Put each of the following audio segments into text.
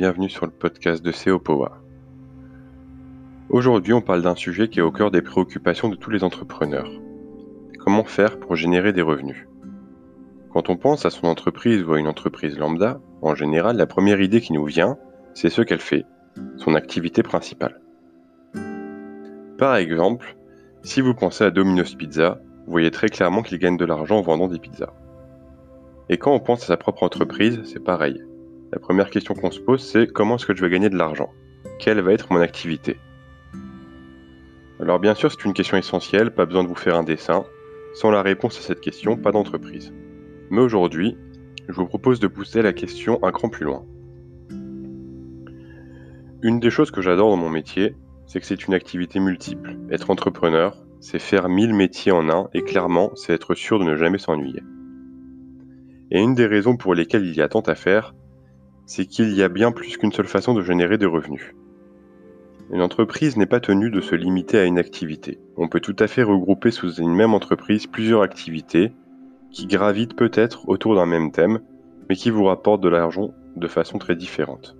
bienvenue sur le podcast de Power. Aujourd'hui, on parle d'un sujet qui est au cœur des préoccupations de tous les entrepreneurs. Comment faire pour générer des revenus? Quand on pense à son entreprise ou à une entreprise lambda, en général, la première idée qui nous vient, c'est ce qu'elle fait, son activité principale. Par exemple, si vous pensez à Domino's Pizza, vous voyez très clairement qu'il gagne de l'argent en vendant des pizzas. Et quand on pense à sa propre entreprise, c'est pareil. La première question qu'on se pose, c'est comment est-ce que je vais gagner de l'argent? Quelle va être mon activité? Alors bien sûr, c'est une question essentielle, pas besoin de vous faire un dessin. Sans la réponse à cette question, pas d'entreprise. Mais aujourd'hui, je vous propose de pousser la question un cran plus loin. Une des choses que j'adore dans mon métier, c'est que c'est une activité multiple. Être entrepreneur, c'est faire mille métiers en un, et clairement, c'est être sûr de ne jamais s'ennuyer. Et une des raisons pour lesquelles il y a tant à faire, c'est qu'il y a bien plus qu'une seule façon de générer des revenus. Une entreprise n'est pas tenue de se limiter à une activité. On peut tout à fait regrouper sous une même entreprise plusieurs activités qui gravitent peut-être autour d'un même thème, mais qui vous rapportent de l'argent de façon très différente.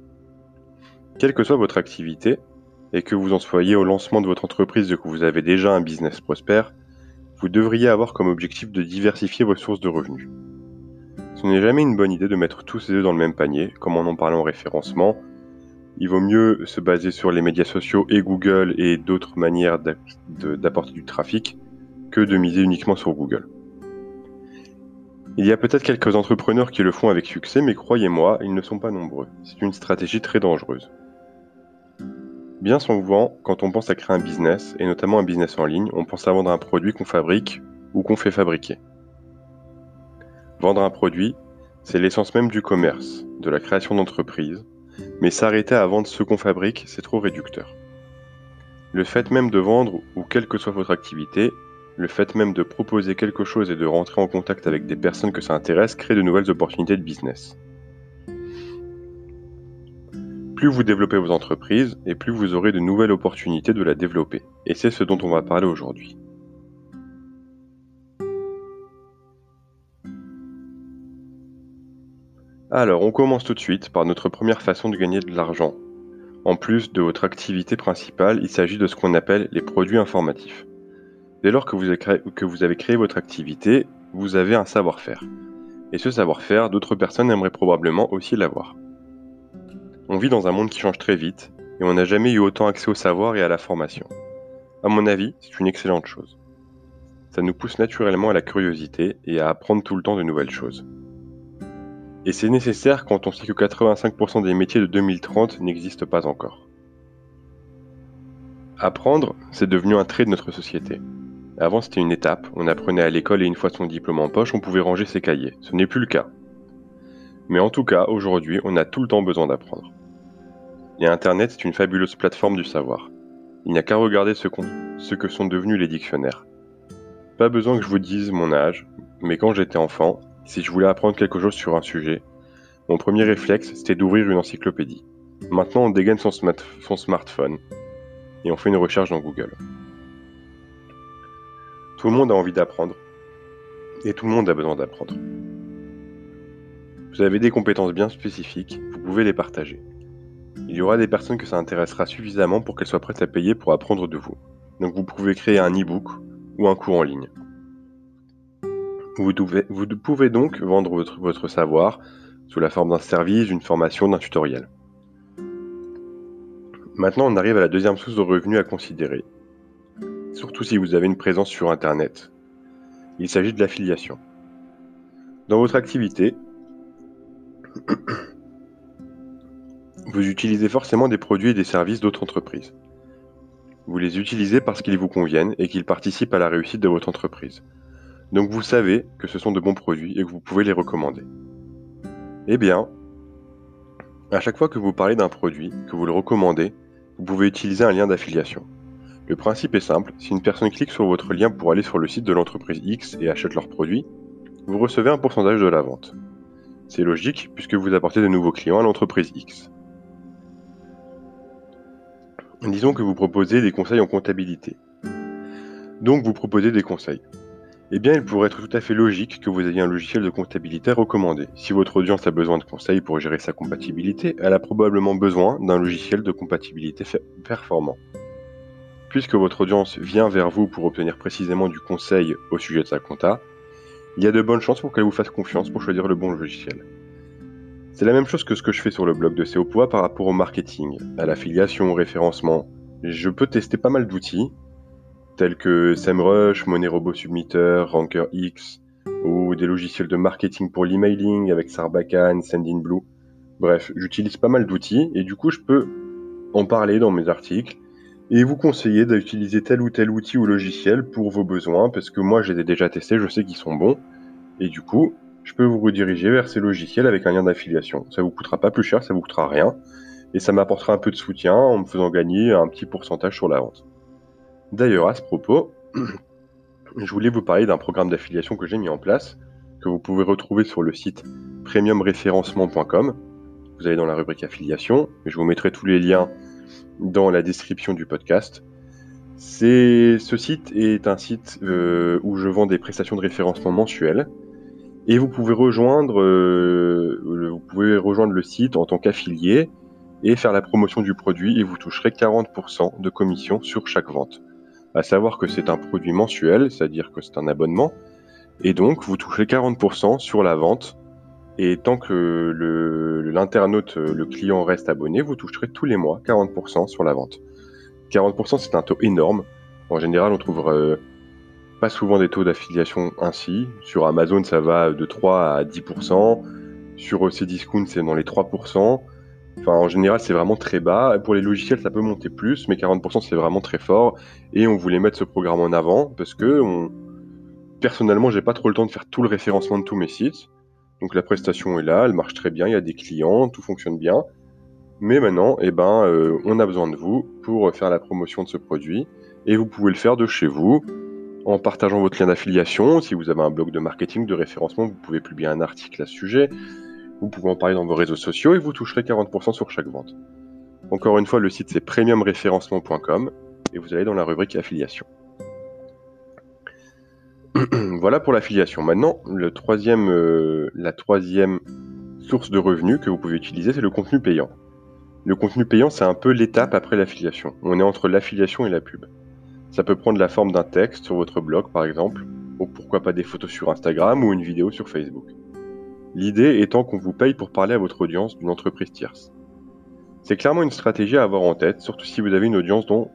Quelle que soit votre activité, et que vous en soyez au lancement de votre entreprise et que vous avez déjà un business prospère, vous devriez avoir comme objectif de diversifier vos sources de revenus. Ce n'est jamais une bonne idée de mettre tous ses œufs dans le même panier, comme on en parlait en référencement. Il vaut mieux se baser sur les médias sociaux et Google et d'autres manières d'apporter du trafic que de miser uniquement sur Google. Il y a peut-être quelques entrepreneurs qui le font avec succès, mais croyez-moi, ils ne sont pas nombreux. C'est une stratégie très dangereuse. Bien souvent, quand on pense à créer un business, et notamment un business en ligne, on pense à vendre un produit qu'on fabrique ou qu'on fait fabriquer. Vendre un produit, c'est l'essence même du commerce, de la création d'entreprise, mais s'arrêter à vendre ce qu'on fabrique, c'est trop réducteur. Le fait même de vendre, ou quelle que soit votre activité, le fait même de proposer quelque chose et de rentrer en contact avec des personnes que ça intéresse crée de nouvelles opportunités de business. Plus vous développez vos entreprises, et plus vous aurez de nouvelles opportunités de la développer. Et c'est ce dont on va parler aujourd'hui. Alors, on commence tout de suite par notre première façon de gagner de l'argent. En plus de votre activité principale, il s'agit de ce qu'on appelle les produits informatifs. Dès lors que vous, avez créé, votre activité, vous avez un savoir-faire. Et ce savoir-faire, d'autres personnes aimeraient probablement aussi l'avoir. On vit dans un monde qui change très vite, et on n'a jamais eu autant accès au savoir et à la formation. À mon avis, c'est une excellente chose. Ça nous pousse naturellement à la curiosité et à apprendre tout le temps de nouvelles choses. Et c'est nécessaire quand on sait que 85% des métiers de 2030 n'existent pas encore. Apprendre, c'est devenu un trait de notre société. Avant, c'était une étape, on apprenait à l'école et une fois son diplôme en poche, on pouvait ranger ses cahiers. Ce n'est plus le cas. Mais en tout cas, aujourd'hui, on a tout le temps besoin d'apprendre. Et Internet, c'est une fabuleuse plateforme du savoir. Il n'y a qu'à regarder ce, que sont devenus les dictionnaires. Pas besoin que je vous dise mon âge, mais quand j'étais enfant, si je voulais apprendre quelque chose sur un sujet, mon premier réflexe, c'était d'ouvrir une encyclopédie. Maintenant, on dégaine son, smartphone et on fait une recherche dans Google. Tout le monde a envie d'apprendre et tout le monde a besoin d'apprendre. Vous avez des compétences bien spécifiques, vous pouvez les partager. Il y aura des personnes que ça intéressera suffisamment pour qu'elles soient prêtes à payer pour apprendre de vous. Donc vous pouvez créer un e-book ou un cours en ligne. Vous, pouvez donc vendre votre, savoir sous la forme d'un service, d'une formation, d'un tutoriel. Maintenant, on arrive à la deuxième source de revenus à considérer. Surtout si vous avez une présence sur Internet. Il s'agit de l'affiliation. Dans votre activité, vous utilisez forcément des produits et des services d'autres entreprises. Vous les utilisez parce qu'ils vous conviennent et qu'ils participent à la réussite de votre entreprise. Donc vous savez que ce sont de bons produits et que vous pouvez les recommander. Eh bien, à chaque fois que vous parlez d'un produit, que vous le recommandez, vous pouvez utiliser un lien d'affiliation. Le principe est simple, si une personne clique sur votre lien pour aller sur le site de l'entreprise X et achète leur produit, vous recevez un pourcentage de la vente. C'est logique puisque vous apportez de nouveaux clients à l'entreprise X. Disons que vous proposez des conseils en comptabilité. Donc vous proposez des conseils. Eh bien il pourrait être tout à fait logique que vous ayez un logiciel de comptabilité recommandé. Si votre audience a besoin de conseils pour gérer sa compatibilité, elle a probablement besoin d'un logiciel de compatibilité performant. Puisque votre audience vient vers vous pour obtenir précisément du conseil au sujet de sa compta, il y a de bonnes chances pour qu'elle vous fasse confiance pour choisir le bon logiciel. C'est la même chose que ce que je fais sur le blog de SEOPOA par rapport au marketing, à l'affiliation, au référencement. Je peux tester pas mal d'outils, tels que SEMrush, Money Robot Submitter, Ranker X, ou des logiciels de marketing pour l'emailing avec Sarbacane, Sendinblue. Bref, j'utilise pas mal d'outils et du coup je peux en parler dans mes articles et vous conseiller d'utiliser tel ou tel outil ou logiciel pour vos besoins parce que moi je les ai déjà testés, je sais qu'ils sont bons et du coup je peux vous rediriger vers ces logiciels avec un lien d'affiliation. Ça vous coûtera pas plus cher, ça vous coûtera rien et ça m'apportera un peu de soutien en me faisant gagner un petit pourcentage sur la vente. D'ailleurs, à ce propos, je voulais vous parler d'un programme d'affiliation que j'ai mis en place, que vous pouvez retrouver sur le site premiumréférencement.com. Vous allez dans la rubrique affiliation, je vous mettrai tous les liens dans la description du podcast. ce site est un site euh, où je vends des prestations de référencement mensuelles et euh, vous pouvez rejoindre le site en tant qu'affilié et faire la promotion du produit et vous toucherez 40% de commission sur chaque vente à savoir que c'est un produit mensuel, c'est-à-dire que c'est un abonnement, et donc vous touchez 40% sur la vente, et tant que l'internaute, le, client reste abonné, vous toucherez tous les mois 40% sur la vente. 40% c'est un taux énorme. En général, on trouve euh, pas souvent des taux d'affiliation ainsi. Sur Amazon, ça va de 3 à 10%. Sur Cdiscount, c'est dans les 3%. Enfin, en général, c'est vraiment très bas. Pour les logiciels, ça peut monter plus, mais 40% c'est vraiment très fort. Et on voulait mettre ce programme en avant parce que on... personnellement, j'ai pas trop le temps de faire tout le référencement de tous mes sites. Donc la prestation est là, elle marche très bien, il y a des clients, tout fonctionne bien. Mais maintenant, eh ben, euh, on a besoin de vous pour faire la promotion de ce produit. Et vous pouvez le faire de chez vous en partageant votre lien d'affiliation. Si vous avez un blog de marketing, de référencement, vous pouvez publier un article à ce sujet. Vous pouvez en parler dans vos réseaux sociaux et vous toucherez 40% sur chaque vente. Encore une fois, le site c'est premiumréférencement.com et vous allez dans la rubrique affiliation. voilà pour l'affiliation. Maintenant, euh, la troisième source de revenus que vous pouvez utiliser, c'est le contenu payant. Le contenu payant, c'est un peu l'étape après l'affiliation. On est entre l'affiliation et la pub. Ça peut prendre la forme d'un texte sur votre blog, par exemple, ou pourquoi pas des photos sur Instagram ou une vidéo sur Facebook. L'idée étant qu'on vous paye pour parler à votre audience d'une entreprise tierce. C'est clairement une stratégie à avoir en tête, surtout si vous avez une audience dont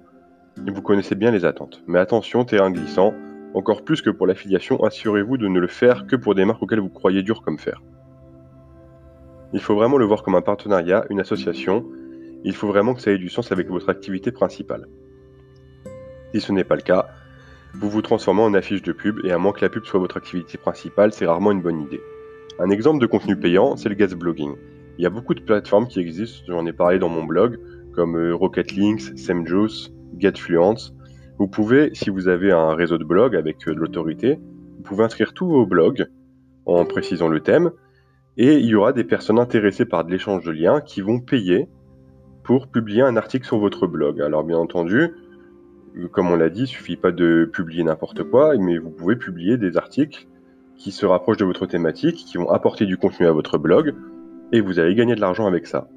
vous connaissez bien les attentes. Mais attention, terrain glissant, encore plus que pour l'affiliation, assurez-vous de ne le faire que pour des marques auxquelles vous croyez dur comme fer. Il faut vraiment le voir comme un partenariat, une association. Il faut vraiment que ça ait du sens avec votre activité principale. Si ce n'est pas le cas, vous vous transformez en affiche de pub et à moins que la pub soit votre activité principale, c'est rarement une bonne idée. Un exemple de contenu payant, c'est le guest blogging. Il y a beaucoup de plateformes qui existent, j'en ai parlé dans mon blog, comme euh, Rocket Links, SEMJuice, GetFluence. Vous pouvez, si vous avez un réseau de blogs avec euh, de l'autorité, vous pouvez inscrire tous vos blogs en précisant le thème, et il y aura des personnes intéressées par de l'échange de liens qui vont payer pour publier un article sur votre blog. Alors bien entendu, comme on l'a dit, il suffit pas de publier n'importe quoi, mais vous pouvez publier des articles qui se rapprochent de votre thématique, qui vont apporter du contenu à votre blog, et vous allez gagner de l'argent avec ça.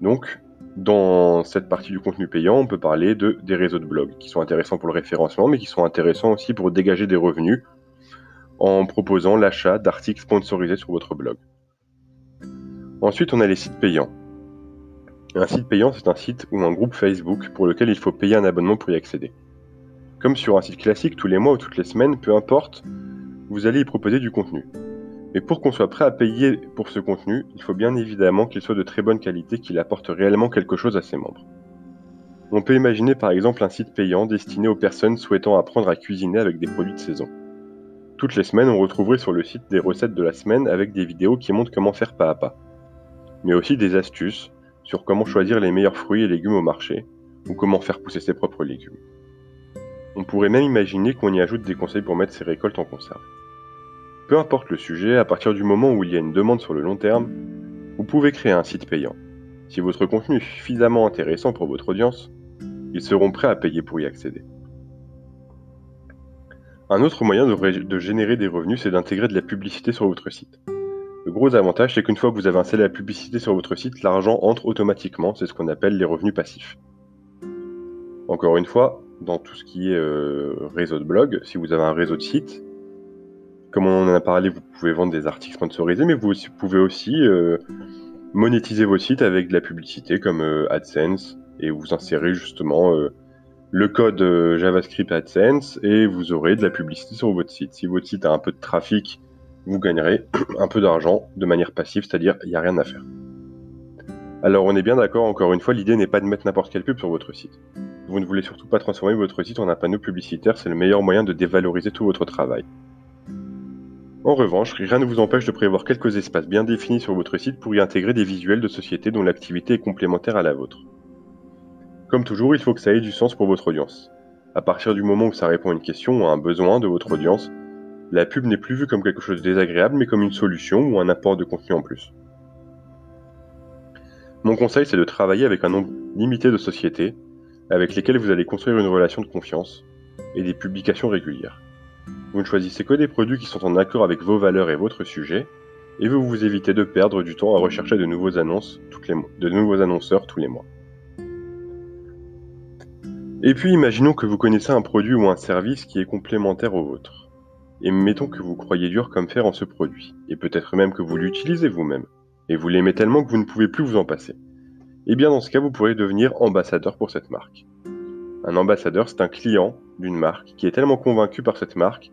Donc, dans cette partie du contenu payant, on peut parler de, des réseaux de blogs, qui sont intéressants pour le référencement, mais qui sont intéressants aussi pour dégager des revenus en proposant l'achat d'articles sponsorisés sur votre blog. Ensuite, on a les sites payants. Un site payant, c'est un site ou un groupe Facebook pour lequel il faut payer un abonnement pour y accéder. Comme sur un site classique, tous les mois ou toutes les semaines, peu importe, vous allez y proposer du contenu. Mais pour qu'on soit prêt à payer pour ce contenu, il faut bien évidemment qu'il soit de très bonne qualité, qu'il apporte réellement quelque chose à ses membres. On peut imaginer par exemple un site payant destiné aux personnes souhaitant apprendre à cuisiner avec des produits de saison. Toutes les semaines, on retrouverait sur le site des recettes de la semaine avec des vidéos qui montrent comment faire pas à pas. Mais aussi des astuces sur comment choisir les meilleurs fruits et légumes au marché, ou comment faire pousser ses propres légumes. On pourrait même imaginer qu'on y ajoute des conseils pour mettre ses récoltes en conserve. Peu importe le sujet, à partir du moment où il y a une demande sur le long terme, vous pouvez créer un site payant. Si votre contenu est suffisamment intéressant pour votre audience, ils seront prêts à payer pour y accéder. Un autre moyen de, générer des revenus, c'est d'intégrer de la publicité sur votre site. Le gros avantage, c'est qu'une fois que vous avez installé la publicité sur votre site, l'argent entre automatiquement, c'est ce qu'on appelle les revenus passifs. Encore une fois, dans tout ce qui est euh, réseau de blog, si vous avez un réseau de sites, comme on en a parlé, vous pouvez vendre des articles sponsorisés, mais vous pouvez aussi euh, monétiser vos sites avec de la publicité comme euh, AdSense et vous insérez justement le code JavaScript AdSense et vous aurez de la publicité sur votre site. Si votre site a un peu de trafic, vous gagnerez un peu d'argent de manière passive, c'est-à-dire il n'y a rien à faire. Alors on est bien d'accord, encore une fois, l'idée n'est pas de mettre n'importe quelle pub sur votre site. Vous ne voulez surtout pas transformer votre site en un panneau publicitaire, c'est le meilleur moyen de dévaloriser tout votre travail. En revanche, rien ne vous empêche de prévoir quelques espaces bien définis sur votre site pour y intégrer des visuels de société dont l'activité est complémentaire à la vôtre. Comme toujours, il faut que ça ait du sens pour votre audience. À partir du moment où ça répond à une question ou à un besoin de votre audience, la pub n'est plus vue comme quelque chose de désagréable, mais comme une solution ou un apport de contenu en plus. Mon conseil, c'est de travailler avec un nombre limité de sociétés avec lesquelles vous allez construire une relation de confiance et des publications régulières. Vous ne choisissez que des produits qui sont en accord avec vos valeurs et votre sujet, et vous vous évitez de perdre du temps à rechercher de nouveaux annonceurs tous les mois. Et puis imaginons que vous connaissez un produit ou un service qui est complémentaire au vôtre. Et mettons que vous croyez dur comme fer en ce produit, et peut-être même que vous l'utilisez vous-même, et vous l'aimez tellement que vous ne pouvez plus vous en passer. Eh bien dans ce cas, vous pourrez devenir ambassadeur pour cette marque. Un ambassadeur, c'est un client d'une marque qui est tellement convaincu par cette marque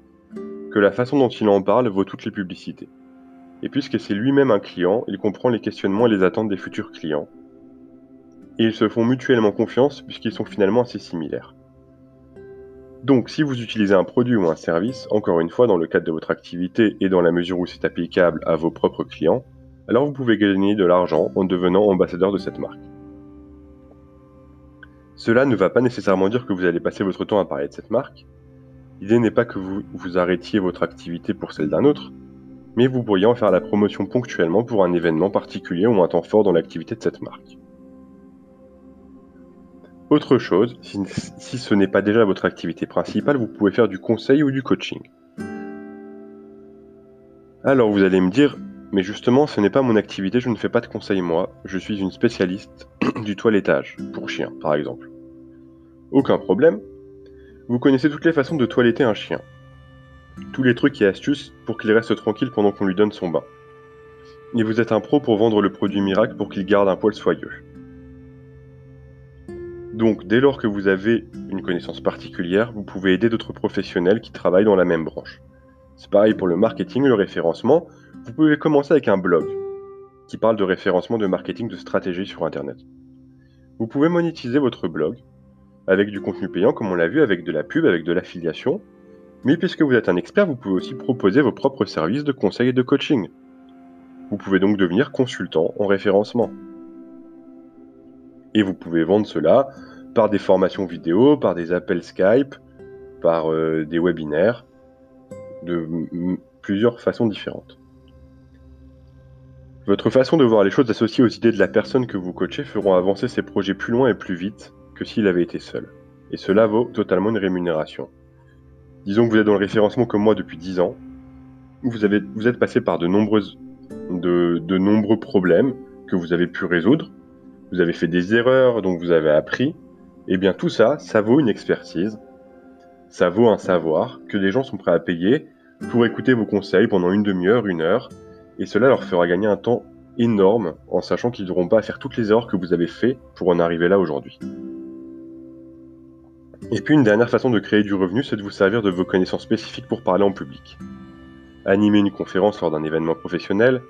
que la façon dont il en parle vaut toutes les publicités. Et puisque c'est lui-même un client, il comprend les questionnements et les attentes des futurs clients, et ils se font mutuellement confiance puisqu'ils sont finalement assez similaires. Donc si vous utilisez un produit ou un service, encore une fois dans le cadre de votre activité et dans la mesure où c'est applicable à vos propres clients, alors vous pouvez gagner de l'argent en devenant ambassadeur de cette marque. Cela ne va pas nécessairement dire que vous allez passer votre temps à parler de cette marque. L'idée n'est pas que vous, vous arrêtiez votre activité pour celle d'un autre, mais vous pourriez en faire la promotion ponctuellement pour un événement particulier ou un temps fort dans l'activité de cette marque. Autre chose, si, ce n'est pas déjà votre activité principale, vous pouvez faire du conseil ou du coaching. Alors vous allez me dire, mais justement ce n'est pas mon activité, je ne fais pas de conseil moi, je suis une spécialiste du toilettage, pour chien par exemple. Aucun problème, vous connaissez toutes les façons de toiletter un chien. Tous les trucs et astuces pour qu'il reste tranquille pendant qu'on lui donne son bain. Et vous êtes un pro pour vendre le produit miracle pour qu'il garde un poil soyeux. Donc, dès lors que vous avez une connaissance particulière, vous pouvez aider d'autres professionnels qui travaillent dans la même branche. C'est pareil pour le marketing, le référencement. Vous pouvez commencer avec un blog qui parle de référencement de marketing de stratégie sur Internet. Vous pouvez monétiser votre blog avec du contenu payant comme on l'a vu, avec de la pub, avec de l'affiliation. Mais puisque vous êtes un expert, vous pouvez aussi proposer vos propres services de conseil et de coaching. Vous pouvez donc devenir consultant en référencement. Et vous pouvez vendre cela par des formations vidéo, par des appels Skype, par euh, des webinaires, de plusieurs façons différentes. Votre façon de voir les choses associées aux idées de la personne que vous coachez feront avancer ces projets plus loin et plus vite que s'il avait été seul. Et cela vaut totalement une rémunération. Disons que vous êtes dans le référencement comme moi depuis 10 ans. Vous, avez, vous êtes passé par de, nombreuses, de, de nombreux problèmes que vous avez pu résoudre. Vous avez fait des erreurs, donc vous avez appris. Eh bien tout ça, ça vaut une expertise, ça vaut un savoir que les gens sont prêts à payer pour écouter vos conseils pendant une demi-heure, une heure, et cela leur fera gagner un temps énorme en sachant qu'ils n'auront pas à faire toutes les erreurs que vous avez fait pour en arriver là aujourd'hui. Et puis une dernière façon de créer du revenu, c'est de vous servir de vos connaissances spécifiques pour parler en public. Animer une conférence lors d'un événement professionnel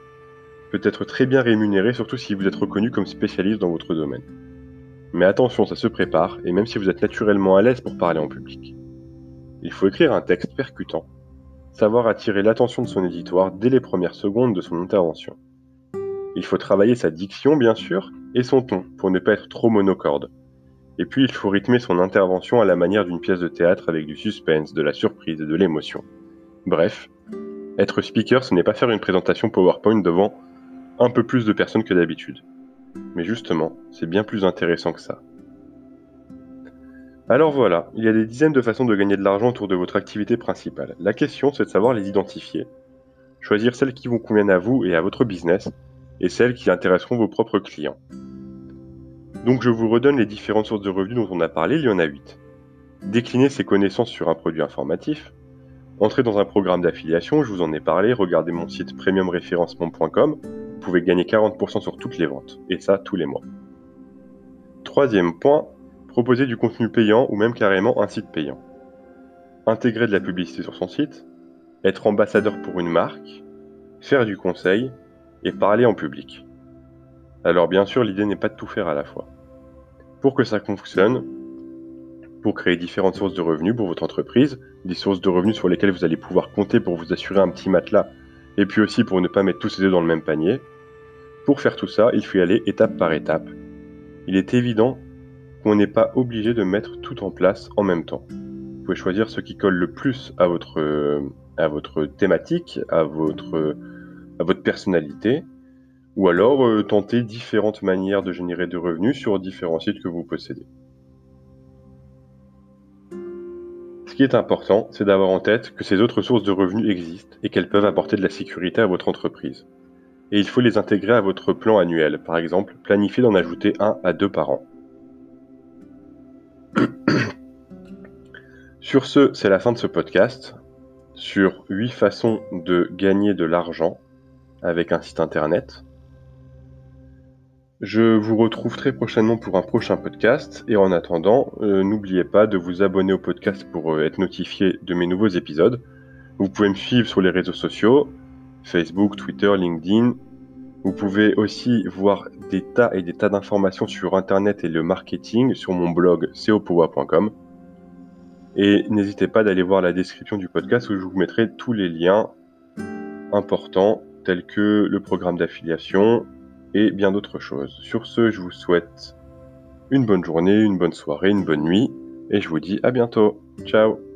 peut être très bien rémunéré, surtout si vous êtes reconnu comme spécialiste dans votre domaine. Mais attention, ça se prépare, et même si vous êtes naturellement à l'aise pour parler en public. Il faut écrire un texte percutant, savoir attirer l'attention de son éditoire dès les premières secondes de son intervention. Il faut travailler sa diction, bien sûr, et son ton, pour ne pas être trop monocorde. Et puis il faut rythmer son intervention à la manière d'une pièce de théâtre avec du suspense, de la surprise et de l'émotion. Bref, être speaker, ce n'est pas faire une présentation PowerPoint devant un peu plus de personnes que d'habitude. Mais justement, c'est bien plus intéressant que ça. Alors voilà, il y a des dizaines de façons de gagner de l'argent autour de votre activité principale. La question, c'est de savoir les identifier, choisir celles qui vous conviennent à vous et à votre business, et celles qui intéresseront vos propres clients. Donc je vous redonne les différentes sources de revenus dont on a parlé, il y en a 8. Décliner ses connaissances sur un produit informatif, entrer dans un programme d'affiliation, je vous en ai parlé, regardez mon site premiumréférencement.com, vous pouvez gagner 40% sur toutes les ventes, et ça tous les mois. Troisième point, proposer du contenu payant ou même carrément un site payant. Intégrer de la publicité sur son site, être ambassadeur pour une marque, faire du conseil et parler en public. Alors bien sûr, l'idée n'est pas de tout faire à la fois. Pour que ça fonctionne, pour créer différentes sources de revenus pour votre entreprise, des sources de revenus sur lesquelles vous allez pouvoir compter pour vous assurer un petit matelas, et puis aussi pour ne pas mettre tous ces œufs dans le même panier. Pour faire tout ça, il faut y aller étape par étape. Il est évident qu'on n'est pas obligé de mettre tout en place en même temps. Vous pouvez choisir ce qui colle le plus à votre, à votre thématique, à votre, à votre personnalité, ou alors euh, tenter différentes manières de générer de revenus sur différents sites que vous possédez. Ce qui est important, c'est d'avoir en tête que ces autres sources de revenus existent et qu'elles peuvent apporter de la sécurité à votre entreprise. Et il faut les intégrer à votre plan annuel, par exemple, planifier d'en ajouter un à deux par an. Sur ce, c'est la fin de ce podcast sur 8 façons de gagner de l'argent avec un site internet. Je vous retrouve très prochainement pour un prochain podcast et en attendant, euh, n'oubliez pas de vous abonner au podcast pour euh, être notifié de mes nouveaux épisodes. Vous pouvez me suivre sur les réseaux sociaux, Facebook, Twitter, LinkedIn. Vous pouvez aussi voir des tas et des tas d'informations sur Internet et le marketing sur mon blog copowa.com. Et n'hésitez pas d'aller voir la description du podcast où je vous mettrai tous les liens importants tels que le programme d'affiliation et bien d'autres choses. Sur ce, je vous souhaite une bonne journée, une bonne soirée, une bonne nuit et je vous dis à bientôt. Ciao